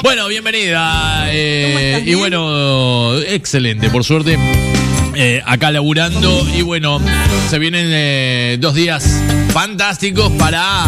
Bueno, bienvenida. eh, y bueno, excelente, por suerte. eh, acá laburando. Y bueno, se vienen eh, dos días fantásticos para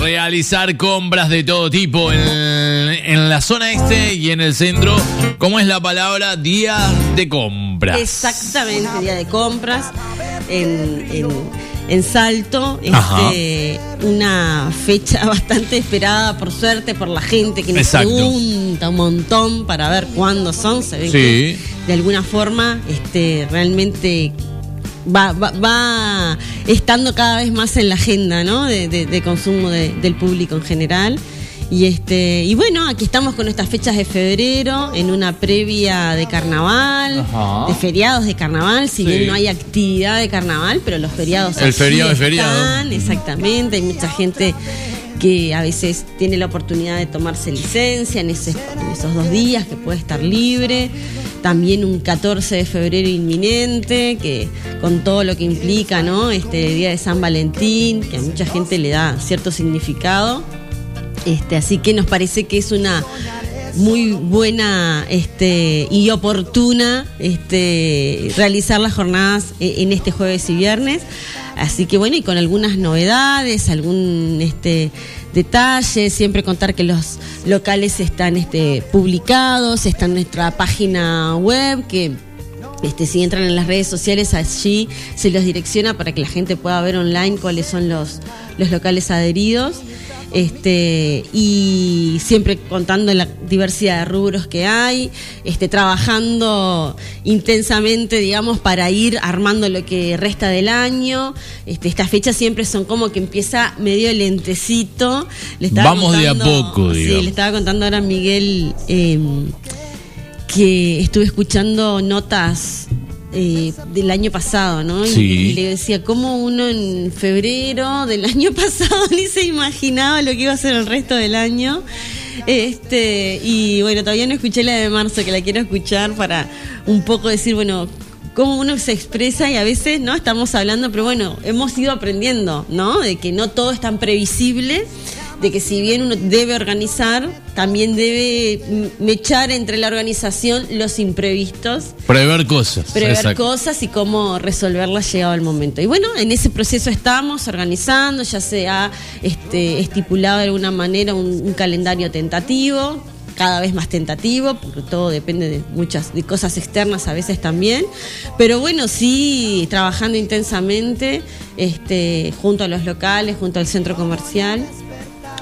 realizar compras de todo tipo en, en la zona este y en el centro. ¿Cómo es la palabra? Día de compras. Exactamente, día de compras en, en- en Salto. Este, una fecha bastante esperada, por suerte, por la gente que nos Exacto. pregunta un montón para ver cuándo son. Se Sí. que de alguna forma este, realmente va, va, va estando cada vez más en la agenda ¿no? de, de- de consumo de- del público en general. Y este y bueno, aquí estamos con estas fechas de febrero, en una previa de carnaval, Ajá. de feriados de carnaval, si Sí. bien no hay actividad de carnaval, pero los feriados El feriado es feriado. exactamente, hay mucha gente que a veces tiene la oportunidad de tomarse licencia en, ese- en esos dos días, que puede estar libre. También un 14 de febrero inminente, que con todo lo que implica, ¿no? Este día de San Valentín, que a mucha gente le da cierto significado. Este, así que nos parece que es una muy buena este, y oportuna este, realizar las jornadas eh, en este jueves y viernes. Así que bueno, y con algunas novedades, algún este, detalle, siempre contar que los locales están publicados, está en nuestra página web que este, si entran en las redes sociales, allí se los direcciona para que la gente pueda ver online cuáles son los locales adheridos. Este, y siempre contando la diversidad de rubros que hay, este, trabajando intensamente, digamos, para ir armando lo que resta del año. Este, estas fechas siempre son como que empieza medio lentecito. Le estaba Vamos de a poco, Sí, digamos. le estaba contando ahora a Miguel. em, que estuve escuchando notas eh, del año pasado, ¿no? Y-. Y, le decía, ¿cómo uno en febrero del año pasado ni se imaginaba lo que iba a ser el resto del año? Este, y bueno, todavía no escuché la de marzo, que la quiero escuchar para un poco decir, bueno, cómo uno se expresa y a veces, ¿no? Estamos hablando, pero bueno, hemos ido aprendiendo, ¿no? De que no todo es tan previsible, de que si bien uno debe organizar, también debe mechar entre la organización los imprevistos Prever cosas. prever exacto. cosas y cómo resolverlas llegado el momento. Y bueno, en ese proceso estamos organizando, ya se ha este, estipulado de alguna manera un, un calendario tentativo cada vez más tentativo, porque todo depende de muchas de cosas externas a veces también, pero bueno, sí trabajando intensamente este, junto a los locales, junto al centro comercial,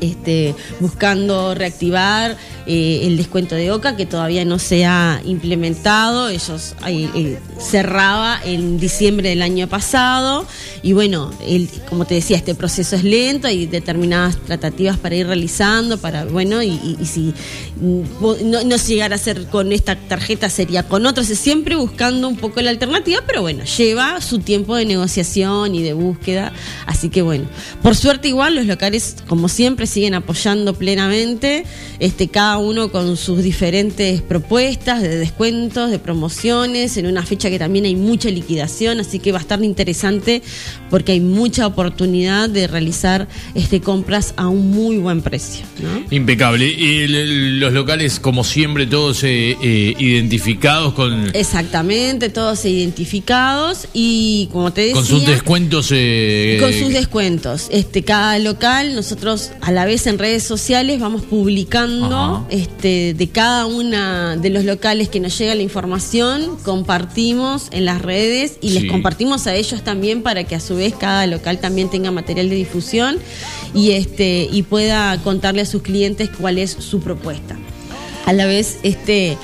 este, buscando reactivar eh, el descuento de OCA que todavía no se ha implementado. Ellos eh, cerraba en diciembre del año pasado. Y bueno, el- como te decía, este proceso es lento, hay determinadas tratativas para ir realizando, para bueno, y, si mm, no, no llegara a ser con esta tarjeta sería con otros, es siempre buscando un poco la alternativa, pero bueno, lleva su tiempo de negociación y de búsqueda, así que bueno, por suerte igual los locales como siempre siguen apoyando plenamente, este cada uno con sus diferentes propuestas de descuentos, de promociones, en una fecha que también hay mucha liquidación, así que va a estar interesante porque hay mucha oportunidad de realizar este compras a un muy buen precio, ¿no? Impecable. Y los locales, como siempre, todos eh, eh, identificados con, Exactamente, todos identificados y como te decía... con sus descuentos. eh, Con sus descuentos. Este, cada local, nosotros a la vez en redes sociales vamos publicando Ajá. Este, de cada una de los locales que nos llega la información, compartimos en las redes y Sí. les compartimos a ellos también para que a su vez cada local también tenga material de difusión y este y pueda contarle a sus clientes cuál es su propuesta. A la vez, este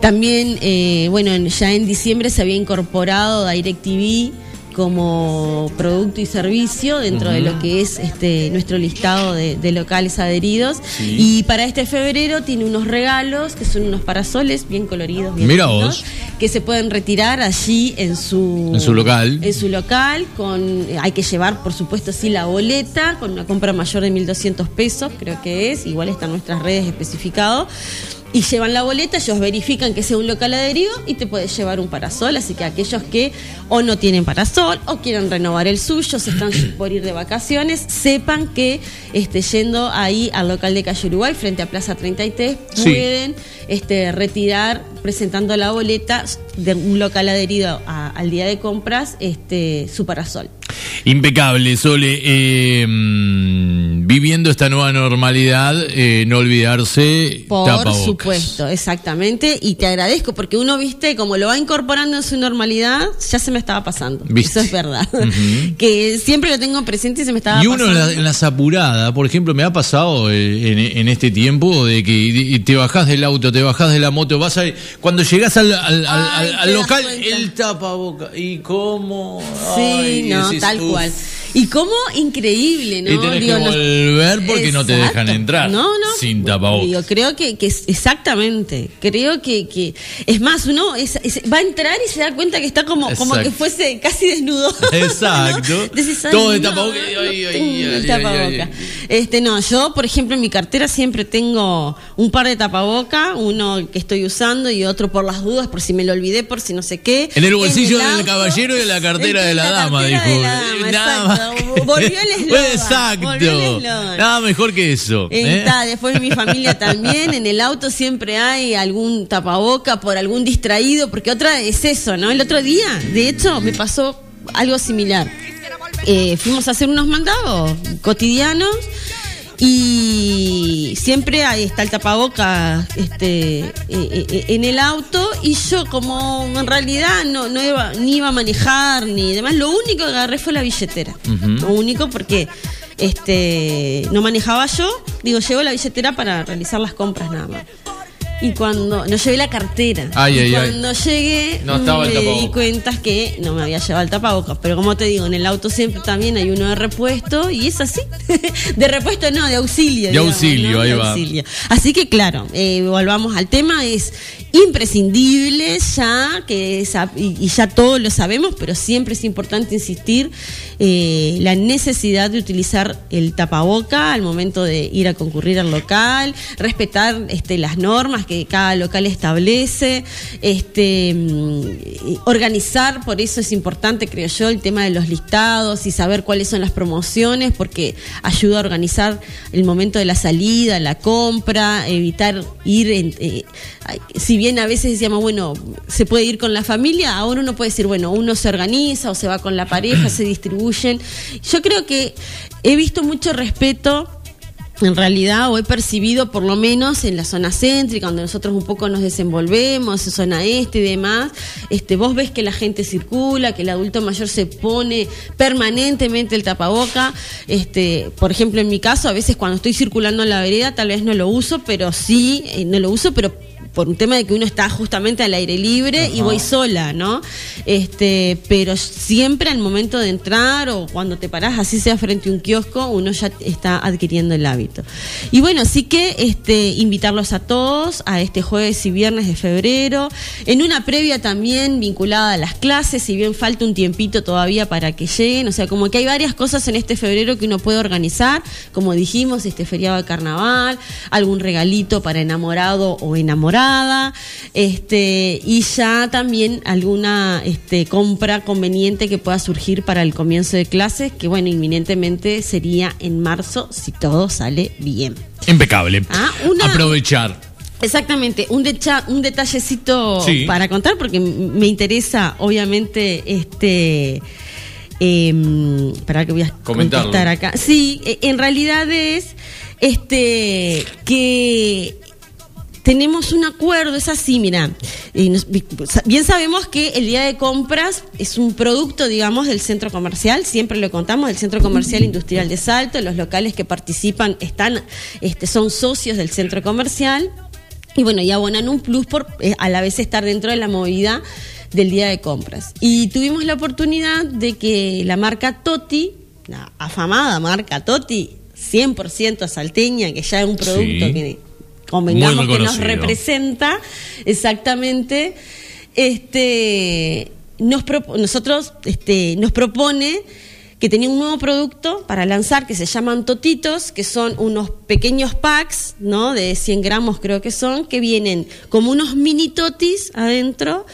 también, eh, bueno, en- ya en diciembre se había incorporado DirecTV como producto y servicio dentro de lo que es este nuestro listado de, de locales adheridos. Sí. Y para este febrero tiene unos regalos que son unos parasoles bien coloridos, bien Mira lindos, vos. que se pueden retirar allí en su En su local. en su local con hay que llevar por supuesto sí la boleta con una compra mayor de 1200 pesos creo que es igual está en nuestras redes especificado y llevan la boleta, ellos verifican que sea un local adherido y te puedes llevar un parasol. Así que aquellos que o no tienen parasol o quieren renovar el suyo, se están por ir de vacaciones, sepan que este, yendo ahí al local de Calle Uruguay, frente a Plaza 33, Sí. pueden este, retirar, presentando la boleta de un local adherido a- al día de compras, este, su parasol. Impecable, Sole. Eh, mm, viviendo esta nueva normalidad, eh, no olvidarse Por tapabocas. supuesto, exactamente. Y te agradezco porque uno, viste, como lo va incorporando en su normalidad, ya se me estaba pasando. ¿Viste? Eso es verdad. Que siempre lo tengo presente y se me estaba Y uno en, pasando. la- en las apuradas, por ejemplo, me ha pasado eh, en, en este tiempo de que te bajás del auto, te bajás de la moto, vas a cuando llegás al, al- Ay, local, el tapaboca. ¿Y cómo? Sí, Ay, no, tal "Uf". Cual. Y cómo increíble, ¿no? Y tenés Digo, que no- volver porque no te dejan entrar No, no. sin tapabocas. Digo, creo que, que exactamente. Creo que, que es más, uno es- es- va a entrar y se da cuenta que está como, como que fuese casi desnudo. Exacto. ¿no? Decís, ay, Todo de tapabocas. Este, no, yo, por ejemplo, en mi cartera siempre tengo un par de tapaboca, uno que estoy usando y otro por las dudas, por si me lo olvidé, por si no sé qué. En el bolsillo del caballero y en la cartera de la dama, dijo. de la dama, Nada más Volvió el eslogan. Exacto. volvió el. Nada mejor que eso. ¿eh? Está, después mi familia también, en el auto siempre hay algún tapaboca por algún distraído, porque otra es eso, ¿no? El otro día, de hecho, me pasó algo similar. Eh, fuimos a hacer unos mandados cotidianos y siempre ahí está el tapaboca este, eh, eh, en el auto y yo como en realidad no, no iba, ni iba a manejar ni demás, lo único que agarré fue la billetera. Lo único porque este no manejaba yo, digo, llevo la billetera para realizar las compras nada más. Y cuando no llevé la cartera. Ay, y ay, ay. cuando llegué No el me di cuenta que no me había llevado el tapabocas. Pero como te digo, en el auto siempre también hay uno de repuesto y es así. de repuesto no, de auxilio. De digamos, auxilio, ¿no? ahí De va. auxilio. Así que claro, eh, volvamos al tema, es imprescindible ya, que esa- y, ya todos lo sabemos, pero siempre es importante insistir eh, la necesidad de utilizar el tapaboca al momento de ir a concurrir al local, respetar este, las normas que cada local establece, este, mm, organizar, por eso es importante, creo yo, el tema de los listados y saber cuáles son las promociones, porque ayuda a organizar el momento de la salida, la compra, evitar ir, en- eh, bien a veces decíamos, bueno, se puede ir con la familia, ahora uno puede decir, bueno, uno se organiza o se va con la pareja, se distribuyen. Yo creo que he visto mucho respeto en realidad, o he percibido por lo menos en la zona céntrica, donde nosotros un poco nos desenvolvemos, en zona este y demás, este, vos ves que la gente circula, que el adulto mayor se pone permanentemente el tapaboca. Este, por ejemplo, en mi caso, a veces cuando estoy circulando en la vereda, tal vez no lo uso, pero sí, eh, no lo uso, pero por un tema de que uno está justamente al aire libre y voy sola, ¿no? Este, pero siempre al momento de entrar o cuando te parás, así sea frente a un kiosco, uno ya está adquiriendo el hábito. Y bueno, así que este, invitarlos a todos a este jueves y viernes de febrero, en una previa también vinculada a las clases, si bien falta un tiempito todavía para que lleguen, o sea, como que hay varias cosas en este febrero que uno puede organizar, como dijimos, este feriado de carnaval, algún regalito para enamorado o enamorada, este, y ya también alguna este, compra conveniente que pueda surgir para el comienzo de clases, que bueno, inminentemente sería en marzo si todo sale bien. Impecable. Ah, una- Aprovechar. Exactamente, un, decha- un detallecito Sí. para contar, porque me interesa, obviamente, este. em, para que voy a Comentarlo. contestar acá. Sí, e- en realidad es este que tenemos un acuerdo, es así, mira, bien sabemos que el día de compras es un producto, digamos, del centro comercial, siempre lo contamos, del centro comercial industrial de Salto, los locales que participan están, este, son socios del centro comercial y bueno, y abonan un plus por eh, a la vez estar dentro de la movida del día de compras. Y tuvimos la oportunidad de que la marca Toti, la afamada marca Toti, 100% salteña, que ya es un producto Sí. que convengamos Muy que nos representa exactamente, este, nos propo- nosotros este, nos propone que tenía un nuevo producto para lanzar que se llaman Totitos, que son unos pequeños packs, ¿no? De 100 gramos creo que son, que vienen como unos mini totis adentro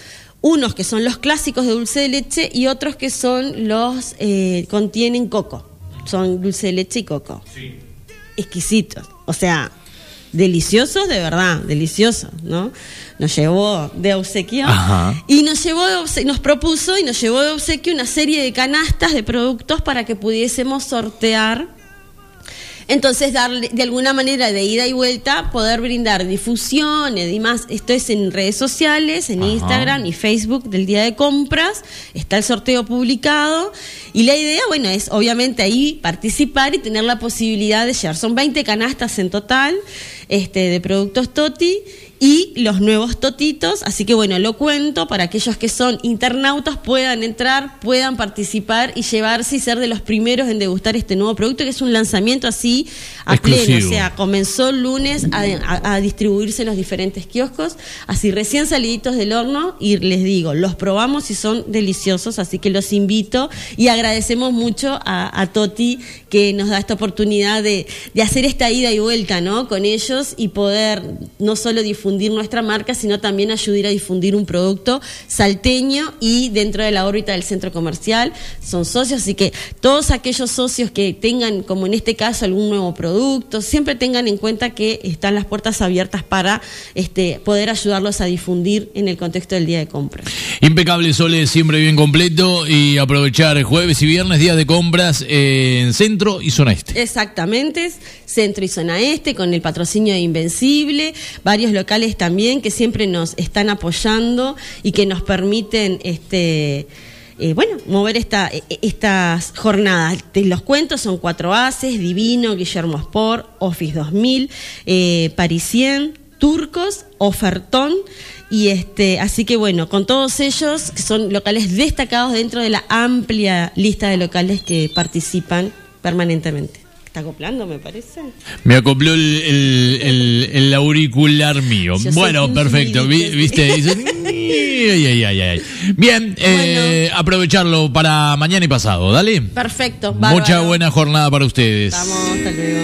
unos que son los clásicos de dulce de leche y otros que son los eh, contienen coco. Son dulce de leche y coco. Sí. Exquisitos. O sea, deliciosos de verdad, deliciosos, ¿no? Nos llevó de obsequio y nos llevó nos propuso y nos llevó de obsequio una serie de canastas de productos para que pudiésemos sortear entonces, darle de alguna manera de ida y vuelta, poder brindar difusión y demás. Esto es en redes sociales, en Instagram y Facebook del día de compras. Está el sorteo publicado. Y la idea, bueno, es obviamente ahí participar y tener la posibilidad de llevar. Son 20 canastas en total este, de productos Toti y los nuevos totitos. Así que bueno, lo cuento para aquellos que son internautas puedan entrar, puedan participar y llevarse y ser de los primeros en degustar este nuevo producto, que es un lanzamiento así a pleno. O sea, comenzó el lunes a, distribuirse en los diferentes kioscos, así recién saliditos del horno y les digo, los probamos y son deliciosos, así que los invito y agradecemos mucho a, Toti que nos da esta oportunidad de, de hacer esta ida y vuelta, ¿no? Con ellos y poder no solo difundir difundir nuestra marca, sino también ayudar a difundir un producto salteño y dentro de la órbita del centro comercial son socios, así que todos aquellos socios que tengan, como en este caso, algún nuevo producto, siempre tengan en cuenta que están las puertas abiertas para este, poder ayudarlos a difundir en el contexto del día de compra. Impecable, Sole, siempre bien completo y aprovechar jueves y viernes, días de compras en centro y zona este. Exactamente, centro y zona este, con el patrocinio de Invencible, varios locales también que siempre nos están apoyando y que nos permiten este eh, bueno, mover esta, e, e, estas jornadas. los cuentos son cuatro haces, Divino, Guillermo Sport, Office 2000, eh, Parisien, Turcos, Ofertón, y este, así que bueno, con todos ellos, que son locales destacados dentro de la amplia lista de locales que participan permanentemente acoplando, me parece. Me acopló el, auricular mío. bueno, perfecto. ¿Viste? Bien, eh, aprovecharlo para mañana y pasado. Dale. Perfecto. Mucha buena jornada para ustedes. Vamos, hasta luego.